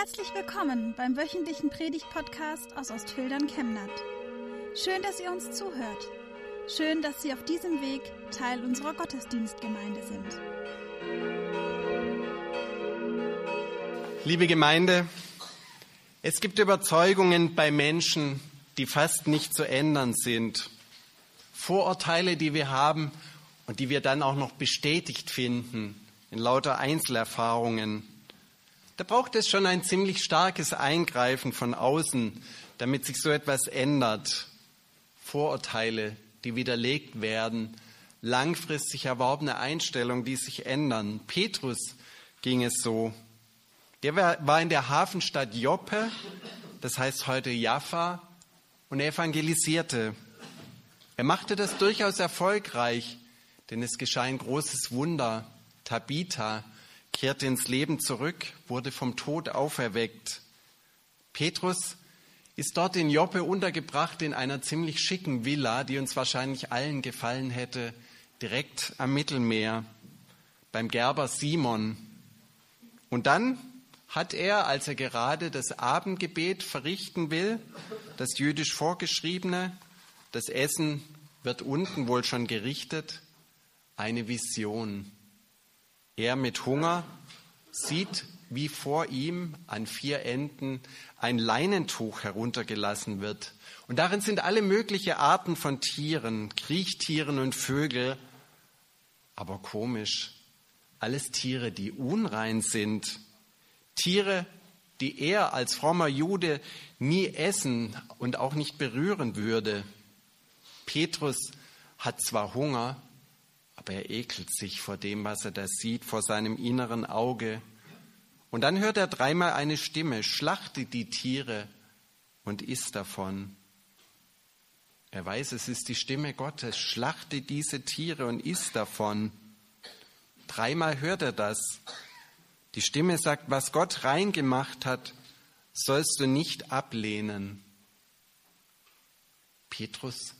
Herzlich willkommen beim wöchentlichen Predigt-Podcast aus Ostfildern Chemnat. Schön, dass ihr uns zuhört. Schön, dass Sie auf diesem Weg Teil unserer Gottesdienstgemeinde sind. Liebe Gemeinde, es gibt Überzeugungen bei Menschen, die fast nicht zu ändern sind. Vorurteile, die wir haben und die wir dann auch noch bestätigt finden in lauter Einzelerfahrungen. Da braucht es schon ein ziemlich starkes Eingreifen von außen, damit sich so etwas ändert. Vorurteile, die widerlegt werden, langfristig erworbene Einstellungen, die sich ändern. Petrus ging es so. Der war in der Hafenstadt Joppe, das heißt heute Jaffa, und er evangelisierte. Er machte das durchaus erfolgreich, denn es geschah ein großes Wunder. Tabitha, kehrte ins Leben zurück, wurde vom Tod auferweckt. Petrus ist dort in Joppe untergebracht in einer ziemlich schicken Villa, die uns wahrscheinlich allen gefallen hätte, direkt am Mittelmeer, beim Gerber Simon. Und dann hat er, als er gerade das Abendgebet verrichten will, das jüdisch vorgeschriebene, das Essen wird unten wohl schon gerichtet, eine Vision. Er mit Hunger sieht, wie vor ihm an vier Enden ein Leinentuch heruntergelassen wird. Und darin sind alle möglichen Arten von Tieren, Kriechtieren und Vögel. Aber komisch, alles Tiere, die unrein sind. Tiere, die er als frommer Jude nie essen und auch nicht berühren würde. Petrus hat zwar Hunger, aber er ekelt sich vor dem, was er da sieht, vor seinem inneren Auge. Und dann hört er dreimal eine Stimme, schlachte die Tiere und isst davon. Er weiß, es ist die Stimme Gottes, schlachte diese Tiere und isst davon. Dreimal hört er das. Die Stimme sagt, was Gott rein gemacht hat, sollst du nicht ablehnen. Petrus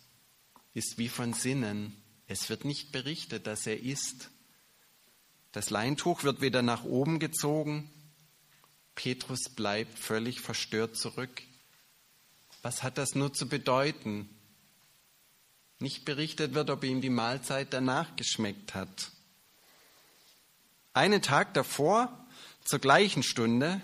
ist wie von Sinnen. Es wird nicht berichtet, dass er isst. Das Leintuch wird wieder nach oben gezogen. Petrus bleibt völlig verstört zurück. Was hat das nur zu bedeuten? Nicht berichtet wird, ob ihm die Mahlzeit danach geschmeckt hat. Einen Tag davor, zur gleichen Stunde,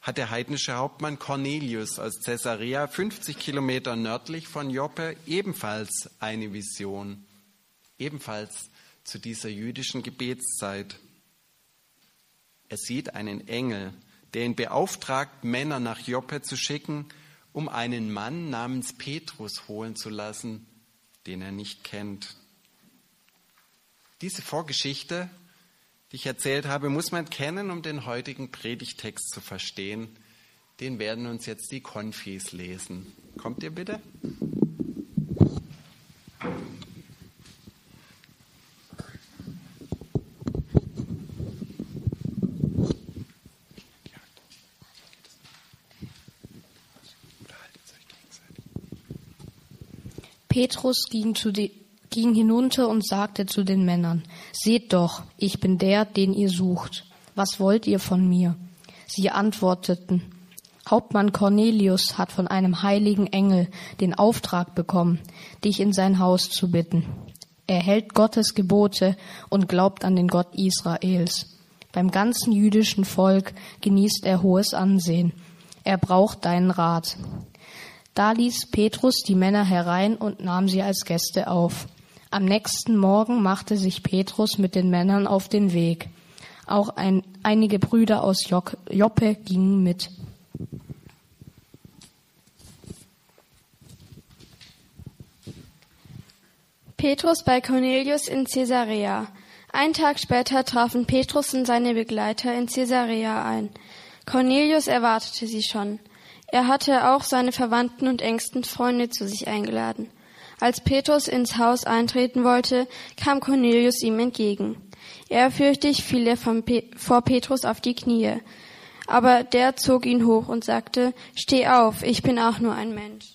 hat der heidnische Hauptmann Cornelius aus Caesarea, 50 Kilometer nördlich von Joppe, ebenfalls eine Vision ebenfalls zu dieser jüdischen Gebetszeit. Er sieht einen Engel, der ihn beauftragt, Männer nach Joppe zu schicken, um einen Mann namens Petrus holen zu lassen, den er nicht kennt. Diese Vorgeschichte, die ich erzählt habe, muss man kennen, um den heutigen Predigtext zu verstehen. Den werden uns jetzt die Konfis lesen. Kommt ihr bitte? Petrus ging, die, ging hinunter und sagte zu den Männern, Seht doch, ich bin der, den ihr sucht. Was wollt ihr von mir? Sie antworteten, Hauptmann Cornelius hat von einem heiligen Engel den Auftrag bekommen, dich in sein Haus zu bitten. Er hält Gottes Gebote und glaubt an den Gott Israels. Beim ganzen jüdischen Volk genießt er hohes Ansehen. Er braucht deinen Rat. Da ließ Petrus die Männer herein und nahm sie als Gäste auf. Am nächsten Morgen machte sich Petrus mit den Männern auf den Weg. Auch ein, einige Brüder aus Joppe gingen mit. Petrus bei Cornelius in Caesarea. Ein Tag später trafen Petrus und seine Begleiter in Caesarea ein. Cornelius erwartete sie schon. Er hatte auch seine Verwandten und engsten Freunde zu sich eingeladen. Als Petrus ins Haus eintreten wollte, kam Cornelius ihm entgegen. Ehrfürchtig fiel er Pe vor Petrus auf die Knie. Aber der zog ihn hoch und sagte, Steh auf, ich bin auch nur ein Mensch.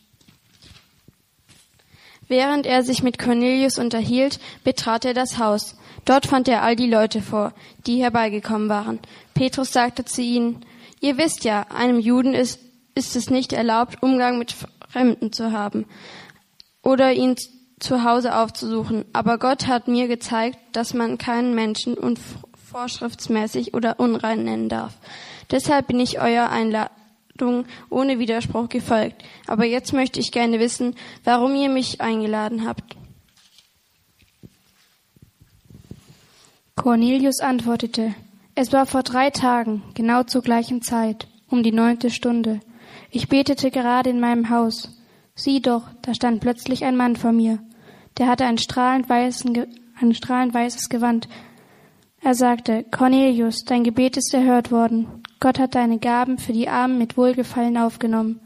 Während er sich mit Cornelius unterhielt, betrat er das Haus. Dort fand er all die Leute vor, die herbeigekommen waren. Petrus sagte zu ihnen, Ihr wisst ja, einem Juden ist, ist es nicht erlaubt, Umgang mit Fremden zu haben oder ihn zu Hause aufzusuchen. Aber Gott hat mir gezeigt, dass man keinen Menschen unvorschriftsmäßig oder unrein nennen darf. Deshalb bin ich euer Einladung ohne Widerspruch gefolgt. Aber jetzt möchte ich gerne wissen, warum ihr mich eingeladen habt. Cornelius antwortete, es war vor drei Tagen, genau zur gleichen Zeit, um die neunte Stunde. Ich betete gerade in meinem Haus. Sieh doch, da stand plötzlich ein Mann vor mir. Der hatte ein strahlend, weißen, ein strahlend weißes Gewand. Er sagte, Cornelius, dein Gebet ist erhört worden. Gott hat deine Gaben für die Armen mit Wohlgefallen aufgenommen.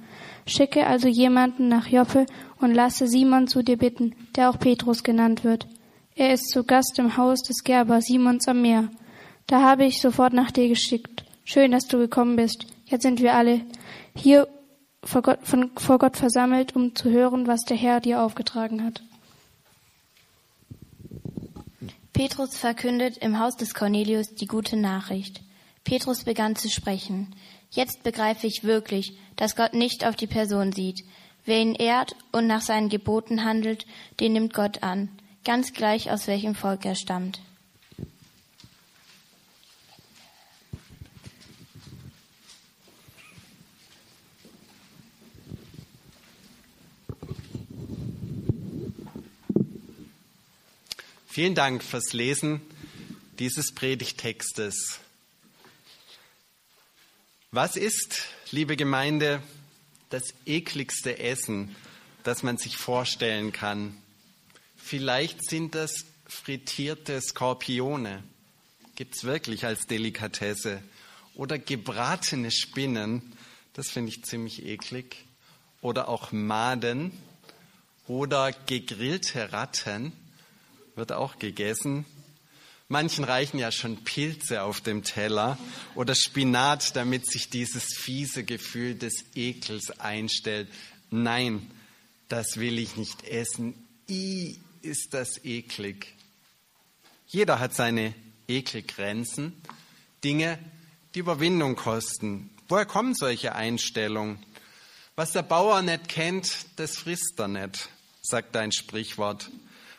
Schicke also jemanden nach Joppe und lasse Simon zu dir bitten, der auch Petrus genannt wird. Er ist zu Gast im Haus des Gerber Simons am Meer. Da habe ich sofort nach dir geschickt. Schön, dass du gekommen bist. Jetzt sind wir alle hier vor Gott, von, vor Gott versammelt, um zu hören, was der Herr dir aufgetragen hat. Petrus verkündet im Haus des Cornelius die gute Nachricht. Petrus begann zu sprechen. Jetzt begreife ich wirklich, dass Gott nicht auf die Person sieht. Wer ihn ehrt und nach seinen Geboten handelt, den nimmt Gott an, ganz gleich aus welchem Volk er stammt. Vielen Dank fürs Lesen dieses Predigtextes. Was ist, liebe Gemeinde, das ekligste Essen, das man sich vorstellen kann? Vielleicht sind das frittierte Skorpione. Gibt es wirklich als Delikatesse. Oder gebratene Spinnen. Das finde ich ziemlich eklig. Oder auch Maden. Oder gegrillte Ratten wird auch gegessen. Manchen reichen ja schon Pilze auf dem Teller oder Spinat, damit sich dieses fiese Gefühl des Ekels einstellt. Nein, das will ich nicht essen. I ist das eklig. Jeder hat seine Ekelgrenzen, Dinge, die Überwindung kosten. Woher kommen solche Einstellungen? Was der Bauer nicht kennt, das frisst er nicht, sagt ein Sprichwort.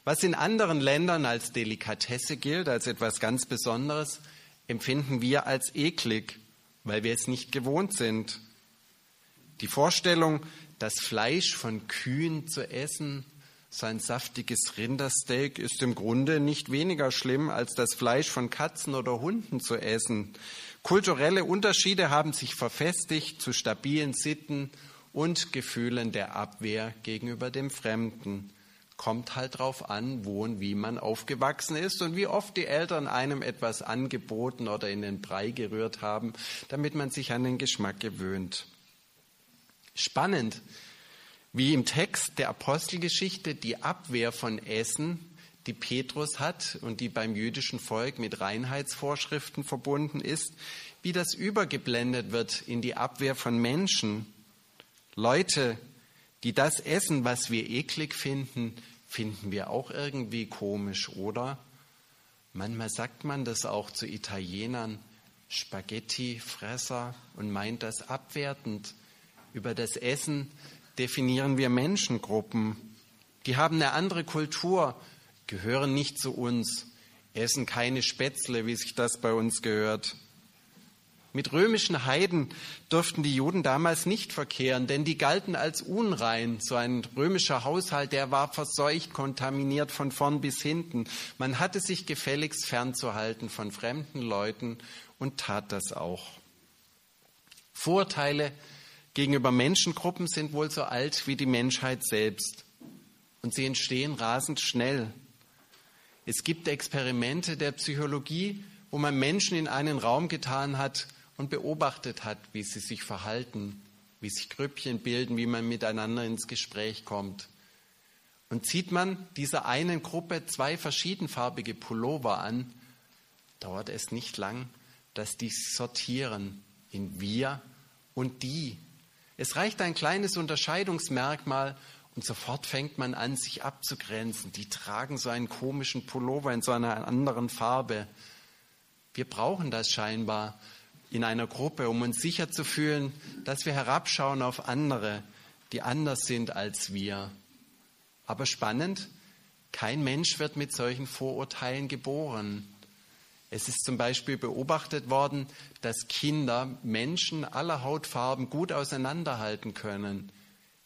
Was in anderen Ländern als Delikatesse gilt, als etwas ganz Besonderes, empfinden wir als eklig, weil wir es nicht gewohnt sind. Die Vorstellung, das Fleisch von Kühen zu essen, so ein saftiges Rindersteak, ist im Grunde nicht weniger schlimm, als das Fleisch von Katzen oder Hunden zu essen. Kulturelle Unterschiede haben sich verfestigt zu stabilen Sitten und Gefühlen der Abwehr gegenüber dem Fremden kommt halt drauf an, wo und wie man aufgewachsen ist und wie oft die Eltern einem etwas angeboten oder in den Brei gerührt haben, damit man sich an den Geschmack gewöhnt. Spannend, wie im Text der Apostelgeschichte die Abwehr von Essen, die Petrus hat und die beim jüdischen Volk mit Reinheitsvorschriften verbunden ist, wie das übergeblendet wird in die Abwehr von Menschen. Leute, die das essen, was wir eklig finden, finden wir auch irgendwie komisch, oder? Manchmal sagt man das auch zu Italienern, Spaghetti-Fresser und meint das abwertend. Über das Essen definieren wir Menschengruppen. Die haben eine andere Kultur, gehören nicht zu uns, essen keine Spätzle, wie sich das bei uns gehört. Mit römischen Heiden durften die Juden damals nicht verkehren, denn die galten als unrein. So ein römischer Haushalt, der war verseucht, kontaminiert von vorn bis hinten. Man hatte sich gefälligst fernzuhalten von fremden Leuten und tat das auch. Vorteile gegenüber Menschengruppen sind wohl so alt wie die Menschheit selbst. Und sie entstehen rasend schnell. Es gibt Experimente der Psychologie, wo man Menschen in einen Raum getan hat, und beobachtet hat, wie sie sich verhalten, wie sich Grüppchen bilden, wie man miteinander ins Gespräch kommt. Und zieht man dieser einen Gruppe zwei verschiedenfarbige Pullover an, dauert es nicht lang, dass die sortieren in wir und die. Es reicht ein kleines Unterscheidungsmerkmal Und sofort fängt man an, sich abzugrenzen. Die tragen so einen komischen Pullover in so einer anderen Farbe. Wir brauchen das scheinbar in einer Gruppe, um uns sicher zu fühlen, dass wir herabschauen auf andere, die anders sind als wir. Aber spannend, kein Mensch wird mit solchen Vorurteilen geboren. Es ist zum Beispiel beobachtet worden, dass Kinder Menschen aller Hautfarben gut auseinanderhalten können.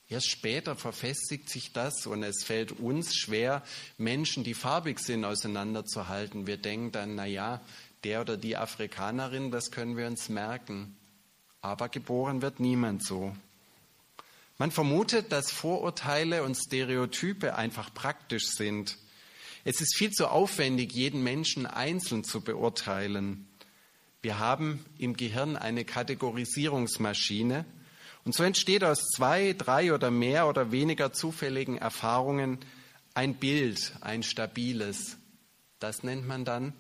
Erst später verfestigt sich das und es fällt uns schwer, Menschen, die farbig sind, auseinanderzuhalten. Wir denken dann, na ja, der oder die Afrikanerin, das können wir uns merken. Aber geboren wird niemand so. Man vermutet, dass Vorurteile und Stereotype einfach praktisch sind. Es ist viel zu aufwendig, jeden Menschen einzeln zu beurteilen. Wir haben im Gehirn eine Kategorisierungsmaschine, und so entsteht aus zwei, drei oder mehr oder weniger zufälligen Erfahrungen ein Bild, ein stabiles. Das nennt man dann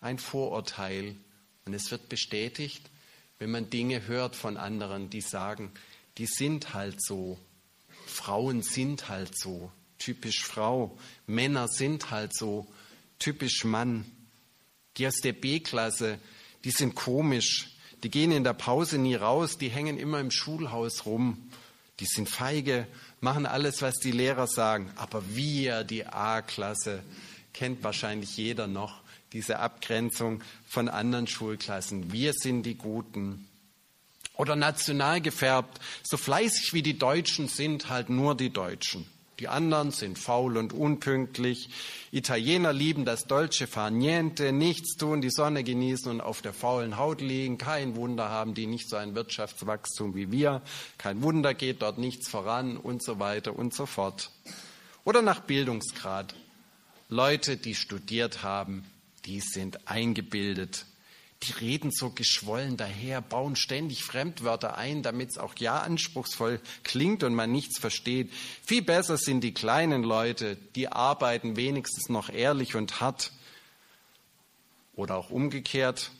ein Vorurteil. Und es wird bestätigt, wenn man Dinge hört von anderen, die sagen, die sind halt so. Frauen sind halt so. Typisch Frau. Männer sind halt so. Typisch Mann. Die aus der B-Klasse, die sind komisch. Die gehen in der Pause nie raus, die hängen immer im Schulhaus rum. Die sind feige, machen alles, was die Lehrer sagen. Aber wir, die A-Klasse, kennt wahrscheinlich jeder noch diese Abgrenzung von anderen Schulklassen. Wir sind die Guten. Oder national gefärbt, so fleißig wie die Deutschen sind, halt nur die Deutschen. Die anderen sind faul und unpünktlich. Italiener lieben das dolce far niente, nichts tun, die Sonne genießen und auf der faulen Haut liegen. Kein Wunder haben die nicht so ein Wirtschaftswachstum wie wir. Kein Wunder geht dort nichts voran und so weiter und so fort. Oder nach Bildungsgrad. Leute, die studiert haben, die sind eingebildet die reden so geschwollen daher, bauen ständig Fremdwörter ein, damit es auch ja anspruchsvoll klingt und man nichts versteht. Viel besser sind die kleinen Leute, die arbeiten wenigstens noch ehrlich und hart. Oder auch umgekehrt,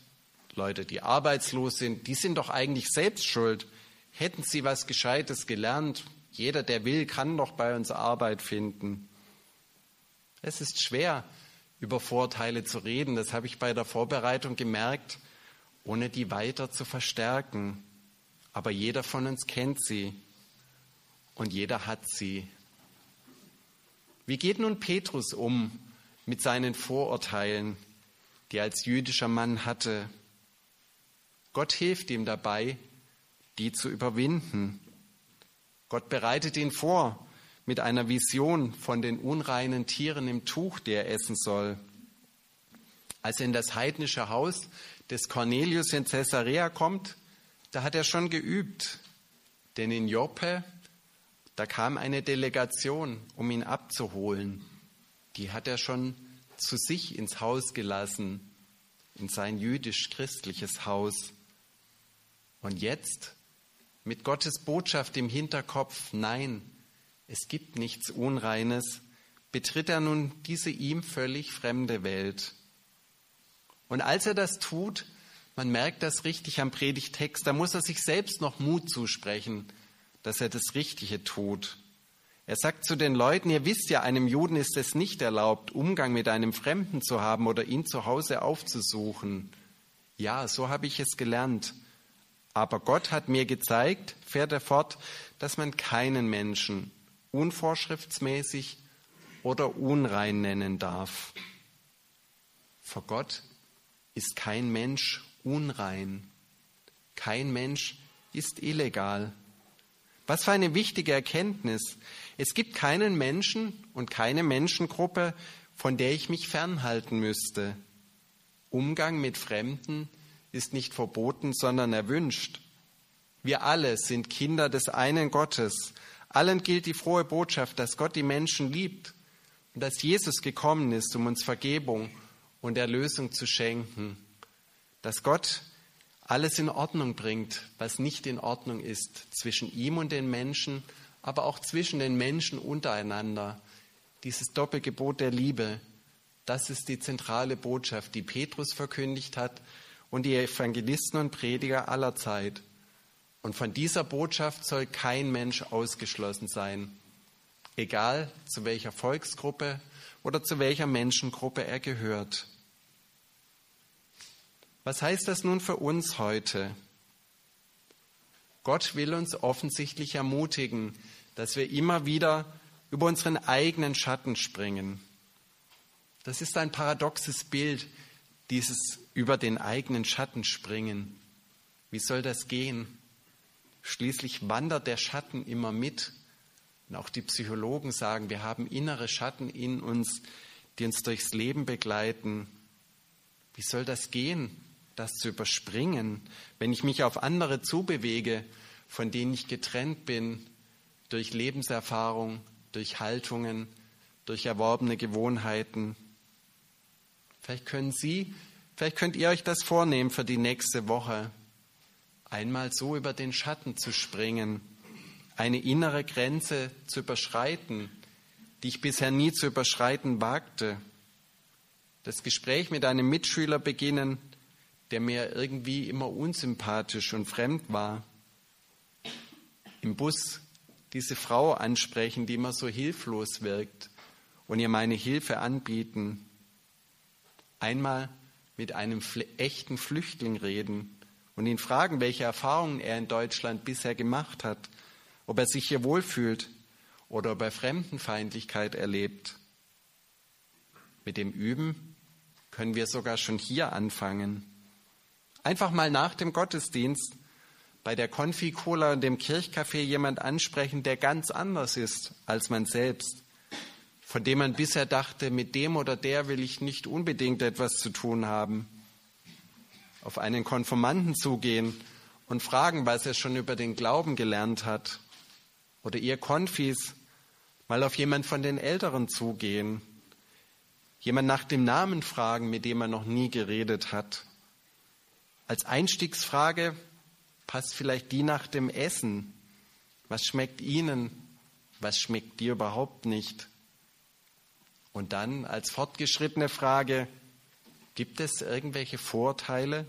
Leute, die arbeitslos sind, die sind doch eigentlich selbst schuld. Hätten sie was Gescheites gelernt, jeder, der will, kann doch bei uns Arbeit finden. Es ist schwer, über Vorteile zu reden. Das habe ich bei der Vorbereitung gemerkt, ohne die weiter zu verstärken. Aber jeder von uns kennt sie und jeder hat sie. Wie geht nun Petrus um mit seinen Vorurteilen, die er als jüdischer Mann hatte? Gott hilft ihm dabei, die zu überwinden. Gott bereitet ihn vor mit einer Vision von den unreinen Tieren im Tuch, die er essen soll. Als er in das heidnische Haus des Cornelius in Caesarea kommt, da hat er schon geübt. Denn in Joppe, da kam eine Delegation, um ihn abzuholen. Die hat er schon zu sich ins Haus gelassen, in sein jüdisch-christliches Haus. Und jetzt, mit Gottes Botschaft im Hinterkopf, nein, es gibt nichts Unreines, betritt er nun diese ihm völlig fremde Welt. Und als er das tut, man merkt das richtig am Predigtext, da muss er sich selbst noch Mut zusprechen, dass er das Richtige tut. Er sagt zu den Leuten, ihr wisst ja, einem Juden ist es nicht erlaubt, Umgang mit einem Fremden zu haben oder ihn zu Hause aufzusuchen. Ja, so habe ich es gelernt. Aber Gott hat mir gezeigt, fährt er fort, dass man keinen Menschen unvorschriftsmäßig oder unrein nennen darf. Vor Gott ist kein Mensch unrein. Kein Mensch ist illegal. Was für eine wichtige Erkenntnis. Es gibt keinen Menschen und keine Menschengruppe, von der ich mich fernhalten müsste. Umgang mit Fremden ist nicht verboten, sondern erwünscht. Wir alle sind Kinder des einen Gottes, allen gilt die frohe Botschaft, dass Gott die Menschen liebt und dass Jesus gekommen ist, um uns Vergebung und Erlösung zu schenken. Dass Gott alles in Ordnung bringt, was nicht in Ordnung ist zwischen ihm und den Menschen, aber auch zwischen den Menschen untereinander. Dieses Doppelgebot der Liebe, das ist die zentrale Botschaft, die Petrus verkündigt hat und die Evangelisten und Prediger aller Zeit. Und von dieser Botschaft soll kein Mensch ausgeschlossen sein. egal zu welcher Volksgruppe oder zu welcher Menschengruppe er gehört. Was heißt das nun für uns heute? Gott will uns offensichtlich ermutigen, dass wir immer wieder über unseren eigenen Schatten springen. Das ist ein paradoxes Bild, dieses über den eigenen Schatten springen. Wie soll das gehen? Schließlich wandert der Schatten immer mit. Und auch die Psychologen sagen, wir haben innere Schatten in uns, die uns durchs Leben begleiten. Wie soll das gehen, das zu überspringen, wenn ich mich auf andere zubewege, von denen ich getrennt bin, durch Lebenserfahrung, durch Haltungen, durch erworbene Gewohnheiten. Vielleicht können Sie, vielleicht könnt ihr euch das vornehmen für die nächste Woche, einmal so über den Schatten zu springen, eine innere Grenze zu überschreiten, die ich bisher nie zu überschreiten wagte. Das Gespräch mit einem Mitschüler beginnen, der mir irgendwie immer unsympathisch und fremd war. Im Bus diese Frau ansprechen, die immer so hilflos wirkt und ihr meine Hilfe anbieten. Einmal mit einem echten Flüchtling reden und ihn fragen, welche Erfahrungen er in Deutschland bisher gemacht hat, ob er sich hier wohlfühlt oder ob er Fremdenfeindlichkeit erlebt. Mit dem Üben können wir sogar schon hier anfangen. Einfach mal nach dem Gottesdienst bei der Konfi-Cola und dem Kirchcafé jemand ansprechen, der ganz anders ist als man selbst, von dem man bisher dachte, mit dem oder der will ich nicht unbedingt etwas zu tun haben. Auf einen Konformanten zugehen und fragen, was er schon über den Glauben gelernt hat. Oder ihr Konfis mal auf jemand von den Älteren zugehen. Jemand nach dem Namen fragen, mit dem er noch nie geredet hat. Als Einstiegsfrage passt vielleicht die nach dem Essen. Was schmeckt Ihnen? Was schmeckt dir überhaupt nicht? Und dann als fortgeschrittene Frage, gibt es irgendwelche Vorteile,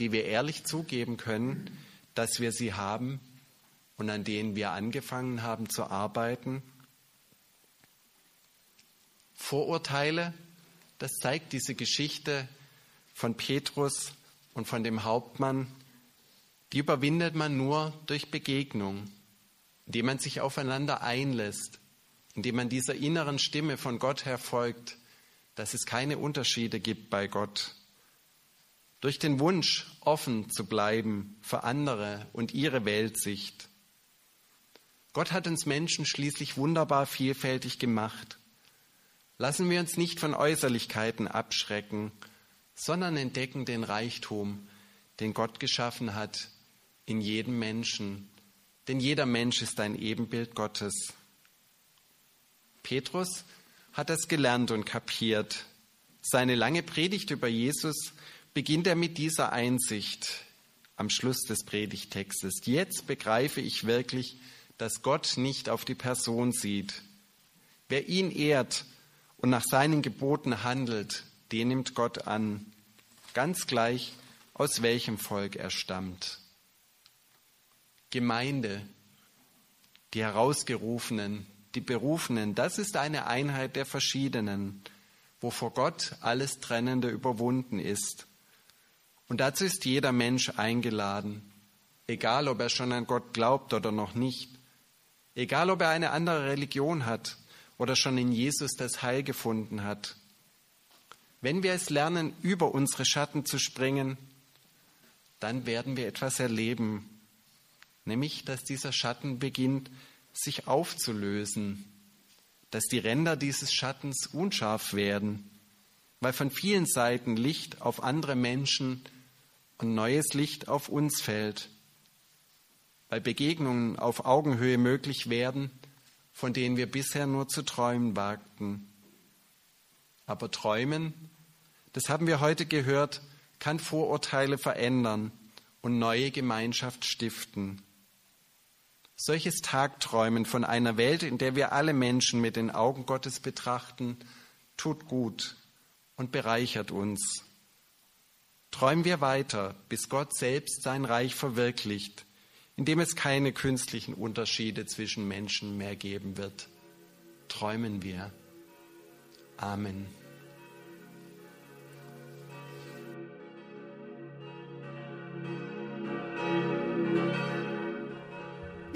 die wir ehrlich zugeben können, dass wir sie haben und an denen wir angefangen haben zu arbeiten? Vorurteile, das zeigt diese Geschichte von Petrus und von dem Hauptmann, die überwindet man nur durch Begegnung, indem man sich aufeinander einlässt, indem man dieser inneren Stimme von Gott her folgt, dass es keine Unterschiede gibt bei Gott. Durch den Wunsch, offen zu bleiben für andere und ihre Weltsicht. Gott hat uns Menschen schließlich wunderbar vielfältig gemacht. Lassen wir uns nicht von Äußerlichkeiten abschrecken, sondern entdecken den Reichtum, den Gott geschaffen hat in jedem Menschen, denn jeder Mensch ist ein Ebenbild Gottes. Petrus hat das gelernt und kapiert. Seine lange Predigt über Jesus beginnt er mit dieser Einsicht am Schluss des Predigtextes. Jetzt begreife ich wirklich, dass Gott nicht auf die Person sieht. Wer ihn ehrt und nach seinen Geboten handelt, den nimmt Gott an, ganz gleich, aus welchem Volk er stammt. Gemeinde, die Herausgerufenen, die Berufenen, das ist eine Einheit der Verschiedenen, wo vor Gott alles Trennende überwunden ist. Und dazu ist jeder Mensch eingeladen, egal ob er schon an Gott glaubt oder noch nicht, egal ob er eine andere Religion hat oder schon in Jesus das Heil gefunden hat. Wenn wir es lernen, über unsere Schatten zu springen, dann werden wir etwas erleben, nämlich dass dieser Schatten beginnt sich aufzulösen, dass die Ränder dieses Schattens unscharf werden, weil von vielen Seiten Licht auf andere Menschen und neues Licht auf uns fällt, weil Begegnungen auf Augenhöhe möglich werden, von denen wir bisher nur zu träumen wagten. Aber Träumen, das haben wir heute gehört, kann Vorurteile verändern und neue Gemeinschaft stiften. Solches Tagträumen von einer Welt, in der wir alle Menschen mit den Augen Gottes betrachten, tut gut und bereichert uns. Träumen wir weiter, bis Gott selbst sein Reich verwirklicht, in dem es keine künstlichen Unterschiede zwischen Menschen mehr geben wird. träumen wir. Amen.